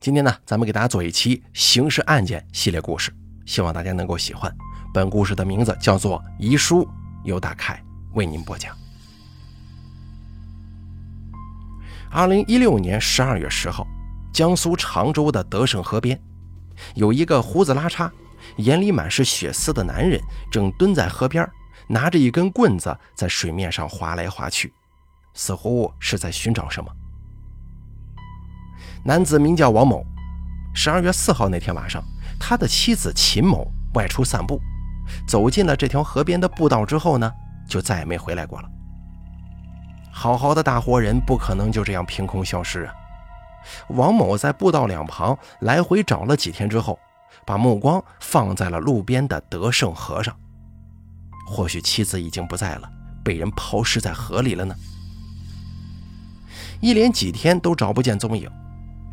今天呢，咱们给大家做一期刑事案件系列故事，希望大家能够喜欢。本故事的名字叫做《遗书》，由大凯为您播讲。二零一六年十二月十号，江苏常州的德胜河边，有一个胡子拉碴、眼里满是血丝的男人，正蹲在河边，拿着一根棍子在水面上划来划去，似乎是在寻找什么。男子名叫王某，十二月四号那天晚上，他的妻子秦某外出散步，走进了这条河边的步道之后呢，就再也没回来过了。好好的大活人不可能就这样凭空消失啊！王某在步道两旁来回找了几天之后，把目光放在了路边的德胜河上。或许妻子已经不在了，被人抛尸在河里了呢。一连几天都找不见踪影。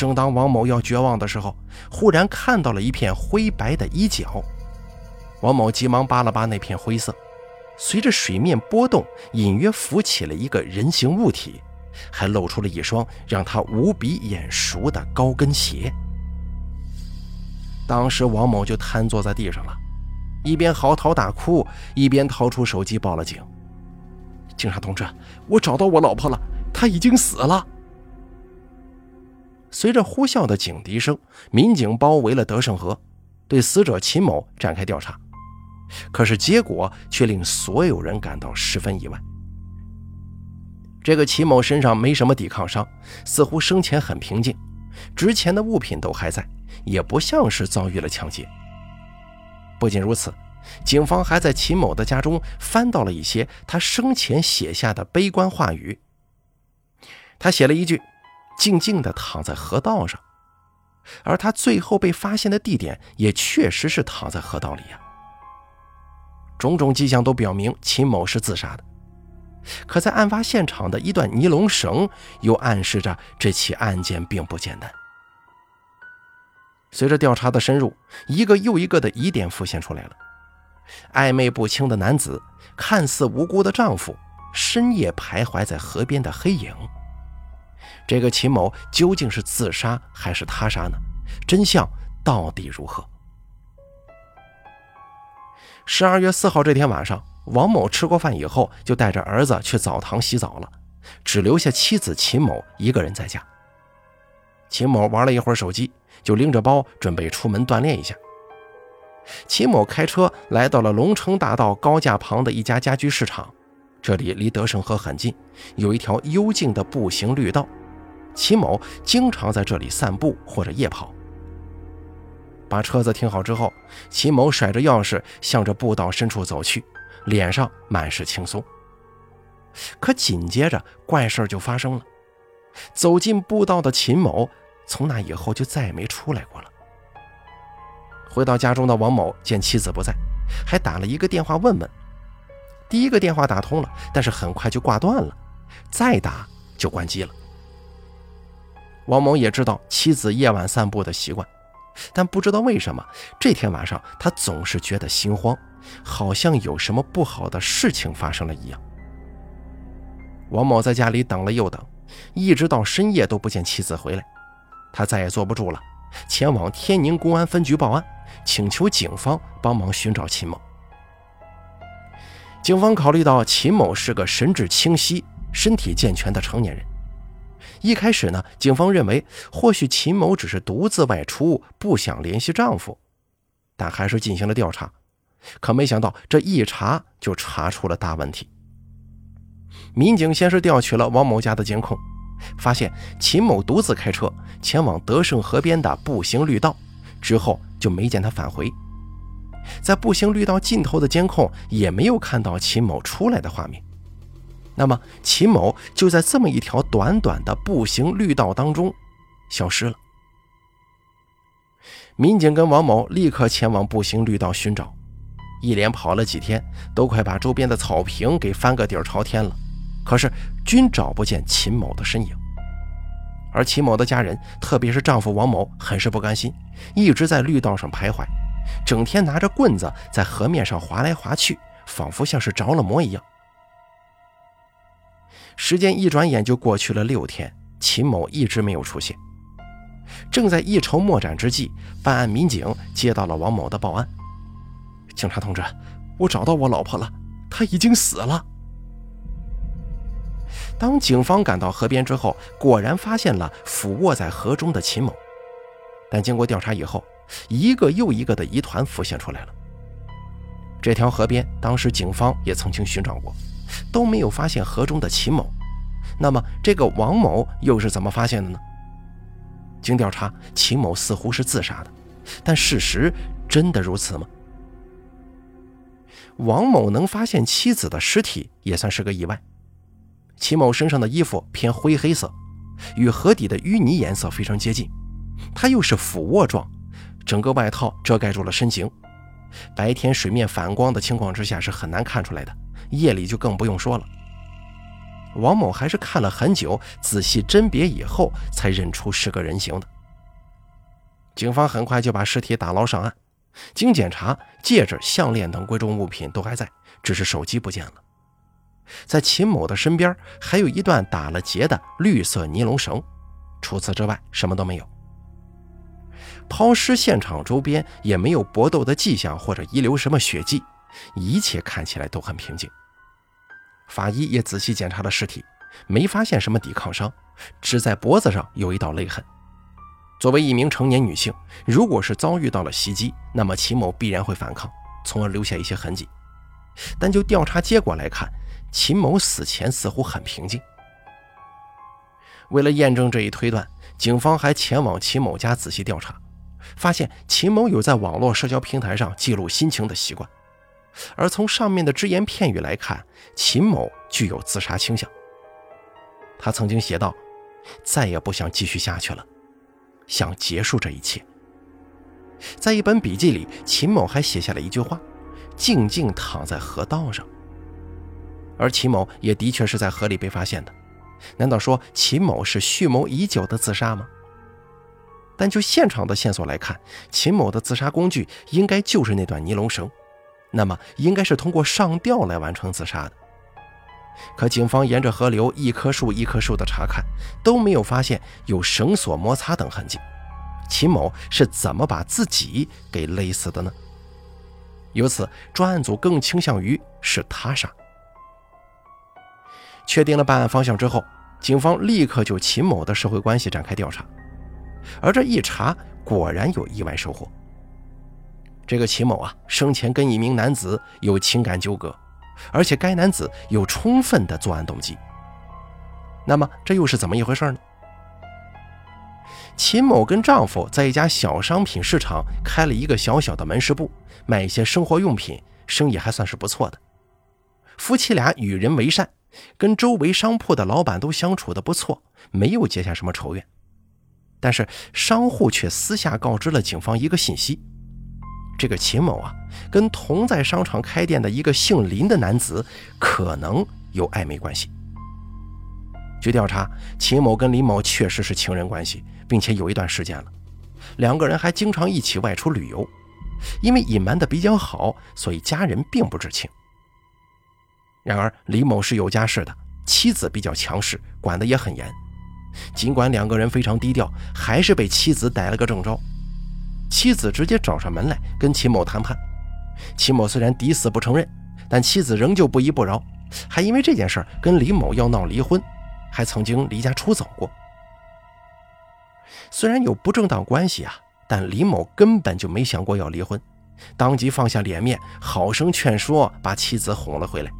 正当王某要绝望的时候，忽然看到了一片灰白的衣角。王某急忙扒了扒那片灰色，随着水面波动，隐约浮起了一个人形物体，还露出了一双让他无比眼熟的高跟鞋。当时王某就瘫坐在地上了，一边嚎啕大哭，一边掏出手机报了警。警察同志，我找到我老婆了，她已经死了。随着呼啸的警笛声，民警包围了德胜河，对死者秦某展开调查。可是结果却令所有人感到十分意外。这个秦某身上没什么抵抗伤，似乎生前很平静，值钱的物品都还在，也不像是遭遇了抢劫。不仅如此，警方还在秦某的家中翻到了一些他生前写下的悲观话语。他写了一句。静静地躺在河道上，而他最后被发现的地点也确实是躺在河道里呀。种种迹象都表明秦某是自杀的，可在案发现场的一段尼龙绳又暗示着这起案件并不简单。随着调查的深入，一个又一个的疑点浮现出来了：暧昧不清的男子，看似无辜的丈夫，深夜徘徊在河边的黑影。这个秦某究竟是自杀还是他杀呢？真相到底如何？十二月四号这天晚上，王某吃过饭以后，就带着儿子去澡堂洗澡了，只留下妻子秦某一个人在家。秦某玩了一会儿手机，就拎着包准备出门锻炼一下。秦某开车来到了龙城大道高架旁的一家家居市场。这里离德胜河很近，有一条幽静的步行绿道。秦某经常在这里散步或者夜跑。把车子停好之后，秦某甩着钥匙向着步道深处走去，脸上满是轻松。可紧接着，怪事就发生了。走进步道的秦某，从那以后就再也没出来过了。回到家中的王某见妻子不在，还打了一个电话问问。第一个电话打通了，但是很快就挂断了，再打就关机了。王某也知道妻子夜晚散步的习惯，但不知道为什么这天晚上他总是觉得心慌，好像有什么不好的事情发生了一样。王某在家里等了又等，一直到深夜都不见妻子回来，他再也坐不住了，前往天宁公安分局报案，请求警方帮忙寻找秦某。警方考虑到秦某是个神志清晰、身体健全的成年人，一开始呢，警方认为或许秦某只是独自外出，不想联系丈夫，但还是进行了调查。可没想到这一查就查出了大问题。民警先是调取了王某家的监控，发现秦某独自开车前往德胜河边的步行绿道，之后就没见他返回。在步行绿道尽头的监控也没有看到秦某出来的画面，那么秦某就在这么一条短短的步行绿道当中消失了。民警跟王某立刻前往步行绿道寻找，一连跑了几天，都快把周边的草坪给翻个底儿朝天了，可是均找不见秦某的身影。而秦某的家人，特别是丈夫王某，很是不甘心，一直在绿道上徘徊。整天拿着棍子在河面上划来划去，仿佛像是着了魔一样。时间一转眼就过去了六天，秦某一直没有出现。正在一筹莫展之际，办案民警接到了王某的报案：“警察同志，我找到我老婆了，她已经死了。”当警方赶到河边之后，果然发现了俯卧在河中的秦某。但经过调查以后，一个又一个的疑团浮现出来了。这条河边，当时警方也曾经寻找过，都没有发现河中的秦某。那么，这个王某又是怎么发现的呢？经调查，秦某似乎是自杀的，但事实真的如此吗？王某能发现妻子的尸体，也算是个意外。秦某身上的衣服偏灰黑色，与河底的淤泥颜色非常接近。他又是俯卧状，整个外套遮盖住了身形。白天水面反光的情况之下是很难看出来的，夜里就更不用说了。王某还是看了很久，仔细甄别以后才认出是个人形的。警方很快就把尸体打捞上岸。经检查，戒指、项链等贵重物品都还在，只是手机不见了。在秦某的身边还有一段打了结的绿色尼龙绳，除此之外什么都没有。抛尸现场周边也没有搏斗的迹象或者遗留什么血迹，一切看起来都很平静。法医也仔细检查了尸体，没发现什么抵抗伤，只在脖子上有一道勒痕。作为一名成年女性，如果是遭遇到了袭击，那么秦某必然会反抗，从而留下一些痕迹。但就调查结果来看，秦某死前似乎很平静。为了验证这一推断，警方还前往秦某家仔细调查，发现秦某有在网络社交平台上记录心情的习惯，而从上面的只言片语来看，秦某具有自杀倾向。他曾经写道：“再也不想继续下去了，想结束这一切。”在一本笔记里，秦某还写下了一句话：“静静躺在河道上。”而秦某也的确是在河里被发现的，难道说秦某是蓄谋已久的自杀吗？但就现场的线索来看，秦某的自杀工具应该就是那段尼龙绳，那么应该是通过上吊来完成自杀的。可警方沿着河流一棵树一棵树的查看，都没有发现有绳索摩擦等痕迹。秦某是怎么把自己给勒死的呢？由此，专案组更倾向于是他杀。确定了办案方向之后，警方立刻就秦某的社会关系展开调查，而这一查果然有意外收获。这个秦某啊，生前跟一名男子有情感纠葛，而且该男子有充分的作案动机。那么这又是怎么一回事呢？秦某跟丈夫在一家小商品市场开了一个小小的门市部，卖一些生活用品，生意还算是不错的。夫妻俩与人为善。跟周围商铺的老板都相处的不错，没有结下什么仇怨。但是商户却私下告知了警方一个信息：这个秦某啊，跟同在商场开店的一个姓林的男子可能有暧昧关系。据调查，秦某跟林某确实是情人关系，并且有一段时间了，两个人还经常一起外出旅游。因为隐瞒的比较好，所以家人并不知情。然而，李某是有家室的，妻子比较强势，管得也很严。尽管两个人非常低调，还是被妻子逮了个正着。妻子直接找上门来跟秦某谈判。秦某虽然抵死不承认，但妻子仍旧不依不饶，还因为这件事跟李某要闹离婚，还曾经离家出走过。虽然有不正当关系啊，但李某根本就没想过要离婚，当即放下脸面，好生劝说，把妻子哄了回来。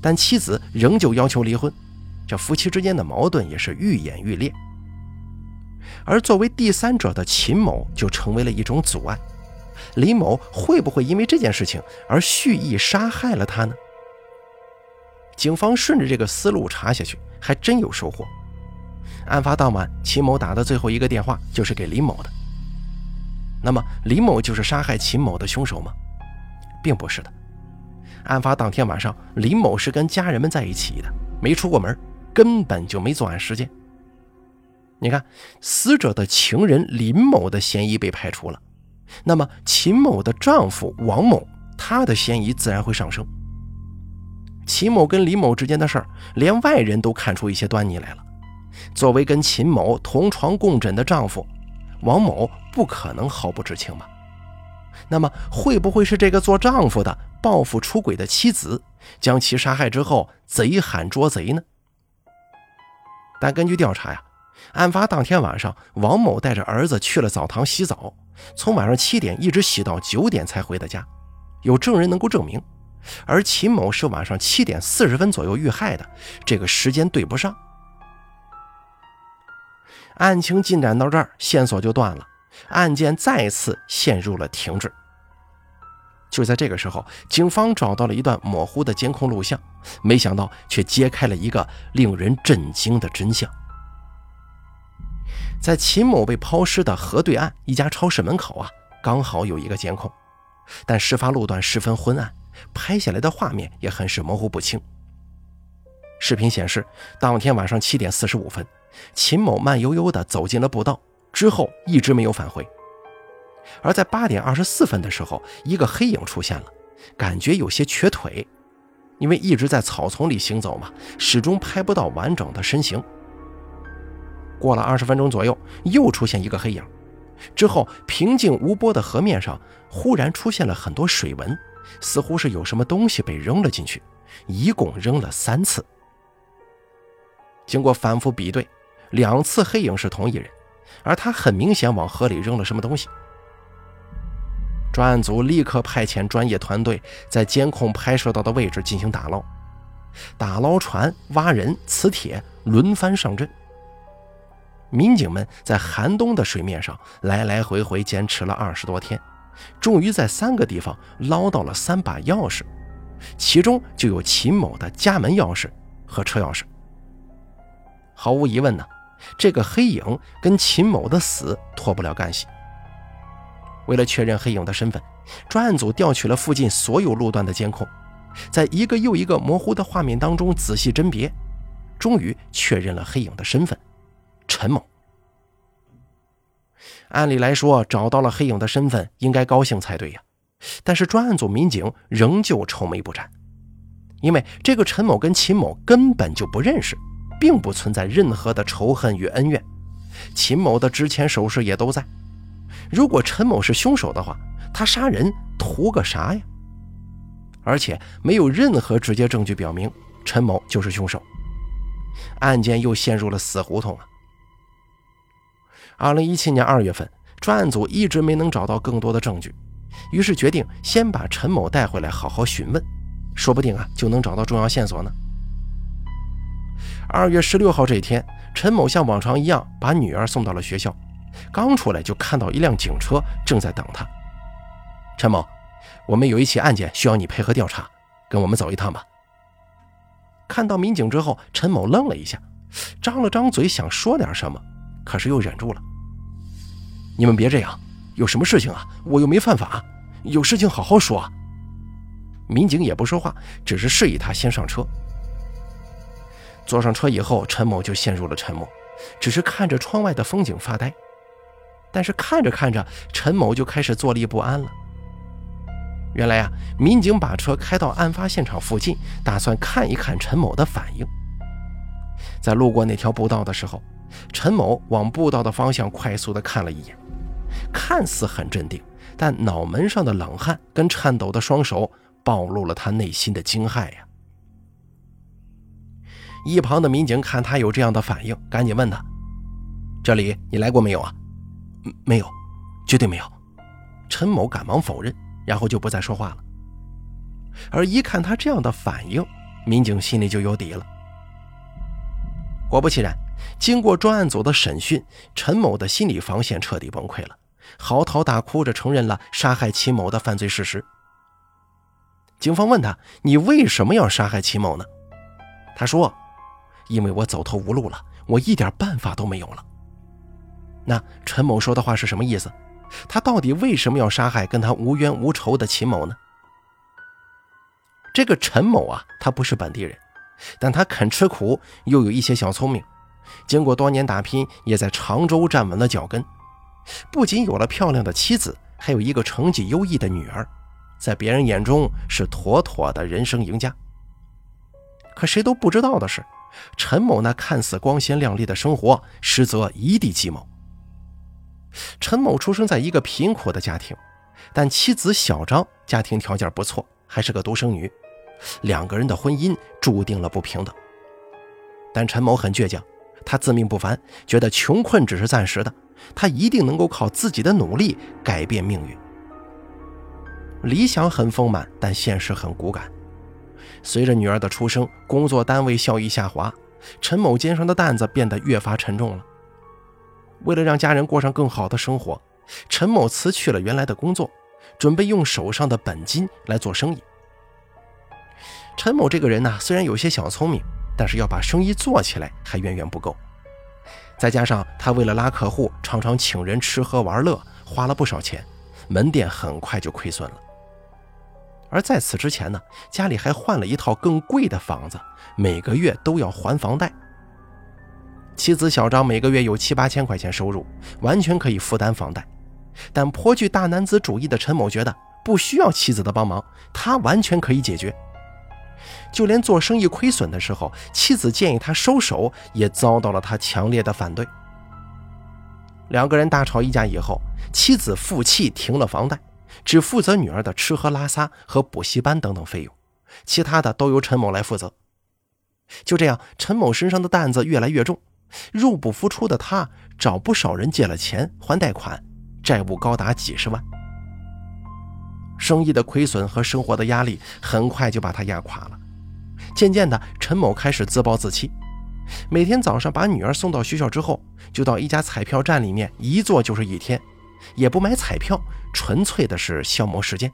但妻子仍旧要求离婚，这夫妻之间的矛盾也是愈演愈烈。而作为第三者的秦某就成为了一种阻碍。李某会不会因为这件事情而蓄意杀害了他呢？警方顺着这个思路查下去，还真有收获。案发当晚，秦某打的最后一个电话就是给李某的。那么，李某就是杀害秦某的凶手吗？并不是的。案发当天晚上，林某是跟家人们在一起的，没出过门，根本就没作案时间。你看，死者的情人林某的嫌疑被排除了，那么秦某的丈夫王某，他的嫌疑自然会上升。秦某跟李某之间的事儿，连外人都看出一些端倪来了。作为跟秦某同床共枕的丈夫，王某不可能毫不知情吧？那么会不会是这个做丈夫的报复出轨的妻子，将其杀害之后贼喊捉贼呢？但根据调查呀，案发当天晚上，王某带着儿子去了澡堂洗澡，从晚上七点一直洗到九点才回的家，有证人能够证明。而秦某是晚上七点四十分左右遇害的，这个时间对不上。案情进展到这儿，线索就断了，案件再次陷入了停滞。就在这个时候，警方找到了一段模糊的监控录像，没想到却揭开了一个令人震惊的真相。在秦某被抛尸的河对岸一家超市门口啊，刚好有一个监控，但事发路段十分昏暗。拍下来的画面也很是模糊不清。视频显示，当天晚上七点四十五分，秦某慢悠悠地走进了步道，之后一直没有返回。而在八点二十四分的时候，一个黑影出现了，感觉有些瘸腿，因为一直在草丛里行走嘛，始终拍不到完整的身形。过了二十分钟左右，又出现一个黑影，之后平静无波的河面上忽然出现了很多水纹。似乎是有什么东西被扔了进去，一共扔了三次。经过反复比对，两次黑影是同一人，而他很明显往河里扔了什么东西。专案组立刻派遣专业团队在监控拍摄到的位置进行打捞，打捞船、挖人、磁铁轮番上阵。民警们在寒冬的水面上来来回回坚持了二十多天。终于在三个地方捞到了三把钥匙，其中就有秦某的家门钥匙和车钥匙。毫无疑问呢，这个黑影跟秦某的死脱不了干系。为了确认黑影的身份，专案组调取了附近所有路段的监控，在一个又一个模糊的画面当中仔细甄别，终于确认了黑影的身份：陈某。按理来说，找到了黑影的身份，应该高兴才对呀。但是专案组民警仍旧愁眉不展，因为这个陈某跟秦某根本就不认识，并不存在任何的仇恨与恩怨。秦某的值钱首饰也都在。如果陈某是凶手的话，他杀人图个啥呀？而且没有任何直接证据表明陈某就是凶手，案件又陷入了死胡同啊。二零一七年二月份，专案组一直没能找到更多的证据，于是决定先把陈某带回来好好询问，说不定啊就能找到重要线索呢。二月十六号这一天，陈某像往常一样把女儿送到了学校，刚出来就看到一辆警车正在等他。陈某，我们有一起案件需要你配合调查，跟我们走一趟吧。看到民警之后，陈某愣了一下，张了张嘴想说点什么，可是又忍住了。你们别这样，有什么事情啊？我又没犯法，有事情好好说。民警也不说话，只是示意他先上车。坐上车以后，陈某就陷入了沉默，只是看着窗外的风景发呆。但是看着看着，陈某就开始坐立不安了。原来啊，民警把车开到案发现场附近，打算看一看陈某的反应。在路过那条步道的时候，陈某往步道的方向快速的看了一眼。看似很镇定，但脑门上的冷汗跟颤抖的双手暴露了他内心的惊骇呀。一旁的民警看他有这样的反应，赶紧问他：“这里你来过没有啊？”“没有，绝对没有。”陈某赶忙否认，然后就不再说话了。而一看他这样的反应，民警心里就有底了。果不其然，经过专案组的审讯，陈某的心理防线彻底崩溃了。嚎啕大哭着承认了杀害秦某的犯罪事实。警方问他：“你为什么要杀害秦某呢？”他说：“因为我走投无路了，我一点办法都没有了。”那陈某说的话是什么意思？他到底为什么要杀害跟他无冤无仇的秦某呢？这个陈某啊，他不是本地人，但他肯吃苦，又有一些小聪明，经过多年打拼，也在常州站稳了脚跟。不仅有了漂亮的妻子，还有一个成绩优异的女儿，在别人眼中是妥妥的人生赢家。可谁都不知道的是，陈某那看似光鲜亮丽的生活，实则一地鸡毛。陈某出生在一个贫苦的家庭，但妻子小张家庭条件不错，还是个独生女，两个人的婚姻注定了不平等。但陈某很倔强，他自命不凡，觉得穷困只是暂时的，他一定能够靠自己的努力改变命运。理想很丰满，但现实很骨感。随着女儿的出生，工作单位效益下滑，陈某肩上的担子变得越发沉重了。为了让家人过上更好的生活，陈某辞去了原来的工作，准备用手上的本金来做生意。陈某这个人呢，虽然有些小聪明，但是要把生意做起来还远远不够。再加上他为了拉客户，常常请人吃喝玩乐，花了不少钱，门店很快就亏损了。而在此之前呢，家里还换了一套更贵的房子，每个月都要还房贷。妻子小张每个月有七八千块钱收入，完全可以负担房贷。但颇具大男子主义的陈某觉得不需要妻子的帮忙，他完全可以解决。就连做生意亏损的时候，妻子建议他收手，也遭到了他强烈的反对。两个人大吵一架以后，妻子负气停了房贷，只负责女儿的吃喝拉撒和补习班等等费用，其他的都由陈某来负责。就这样，陈某身上的担子越来越重。入不敷出的他找不少人借了钱还贷款，债务高达几十万。生意的亏损和生活的压力很快就把他压垮了。渐渐的，陈某开始自暴自弃，每天早上把女儿送到学校之后，就到一家彩票站里面一坐就是一天，也不买彩票，纯粹的是消磨时间。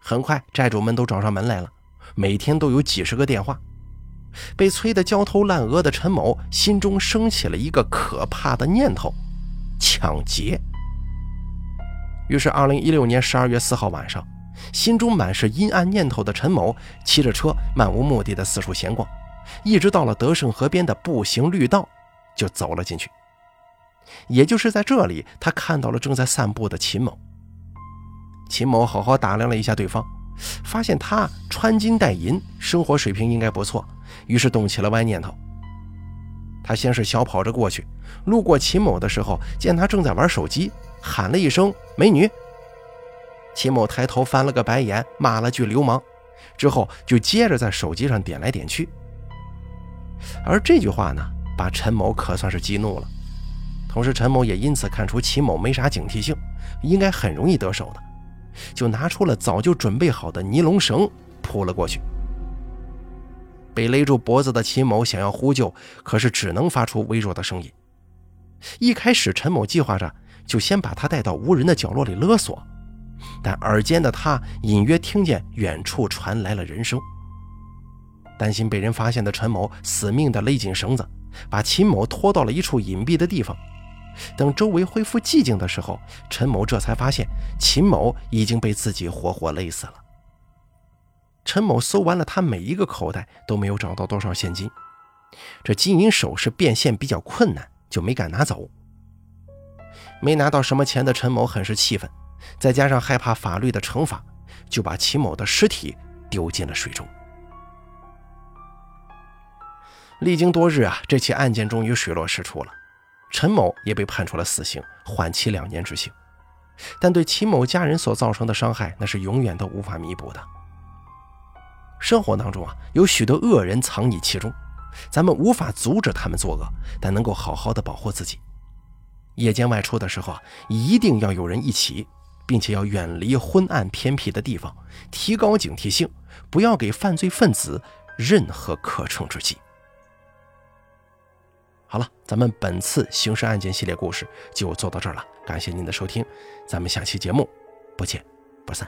很快，债主们都找上门来了，每天都有几十个电话。被催得焦头烂额的陈某心中升起了一个可怕的念头：抢劫。于是，二零一六年十二月四号晚上，心中满是阴暗念头的陈某骑着车漫无目的的四处闲逛，一直到了德胜河边的步行绿道，就走了进去。也就是在这里，他看到了正在散步的秦某。秦某好好打量了一下对方，发现他穿金戴银，生活水平应该不错。于是动起了歪念头。他先是小跑着过去，路过秦某的时候，见他正在玩手机，喊了一声“美女”。秦某抬头翻了个白眼，骂了句“流氓”，之后就接着在手机上点来点去。而这句话呢，把陈某可算是激怒了。同时，陈某也因此看出秦某没啥警惕性，应该很容易得手的，就拿出了早就准备好的尼龙绳扑了过去。被勒住脖子的秦某想要呼救，可是只能发出微弱的声音。一开始，陈某计划着就先把他带到无人的角落里勒索，但耳尖的他隐约听见远处传来了人声。担心被人发现的陈某死命地勒紧绳子，把秦某拖到了一处隐蔽的地方。等周围恢复寂静的时候，陈某这才发现秦某已经被自己活活勒死了。陈某搜完了他每一个口袋，都没有找到多少现金。这金银首饰变现比较困难，就没敢拿走。没拿到什么钱的陈某很是气愤，再加上害怕法律的惩罚，就把秦某的尸体丢进了水中。历经多日啊，这起案件终于水落石出了，陈某也被判处了死刑，缓期两年执行。但对秦某家人所造成的伤害，那是永远都无法弥补的。生活当中啊，有许多恶人藏匿其中，咱们无法阻止他们作恶，但能够好好的保护自己。夜间外出的时候啊，一定要有人一起，并且要远离昏暗偏僻的地方，提高警惕性，不要给犯罪分子任何可乘之机。好了，咱们本次刑事案件系列故事就做到这儿了，感谢您的收听，咱们下期节目不见不散。